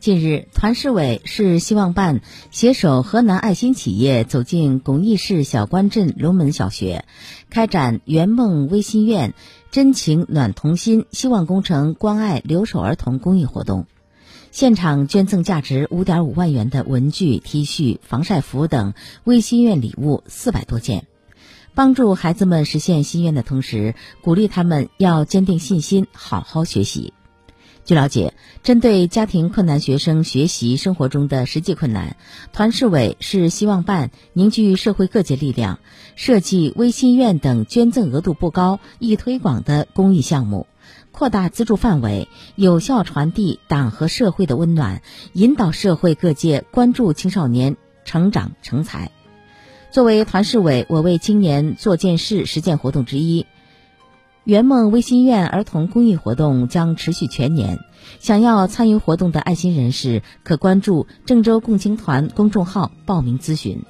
近日，团市委、市希望办携手河南爱心企业走进巩义市小关镇龙门小学，开展“圆梦微心愿，真情暖童心”希望工程关爱留守儿童公益活动，现场捐赠价值五点五万元的文具、T 恤、防晒服等微心愿礼物四百多件，帮助孩子们实现心愿的同时，鼓励他们要坚定信心，好好学习。据了解，针对家庭困难学生学习生活中的实际困难，团市委、是希望办凝聚社会各界力量，设计微心愿等捐赠额度不高、易推广的公益项目，扩大资助范围，有效传递党和社会的温暖，引导社会各界关注青少年成长成才。作为团市委“我为青年做件事”实践活动之一。圆梦微心愿儿童公益活动将持续全年。想要参与活动的爱心人士，可关注郑州共青团公众号报名咨询。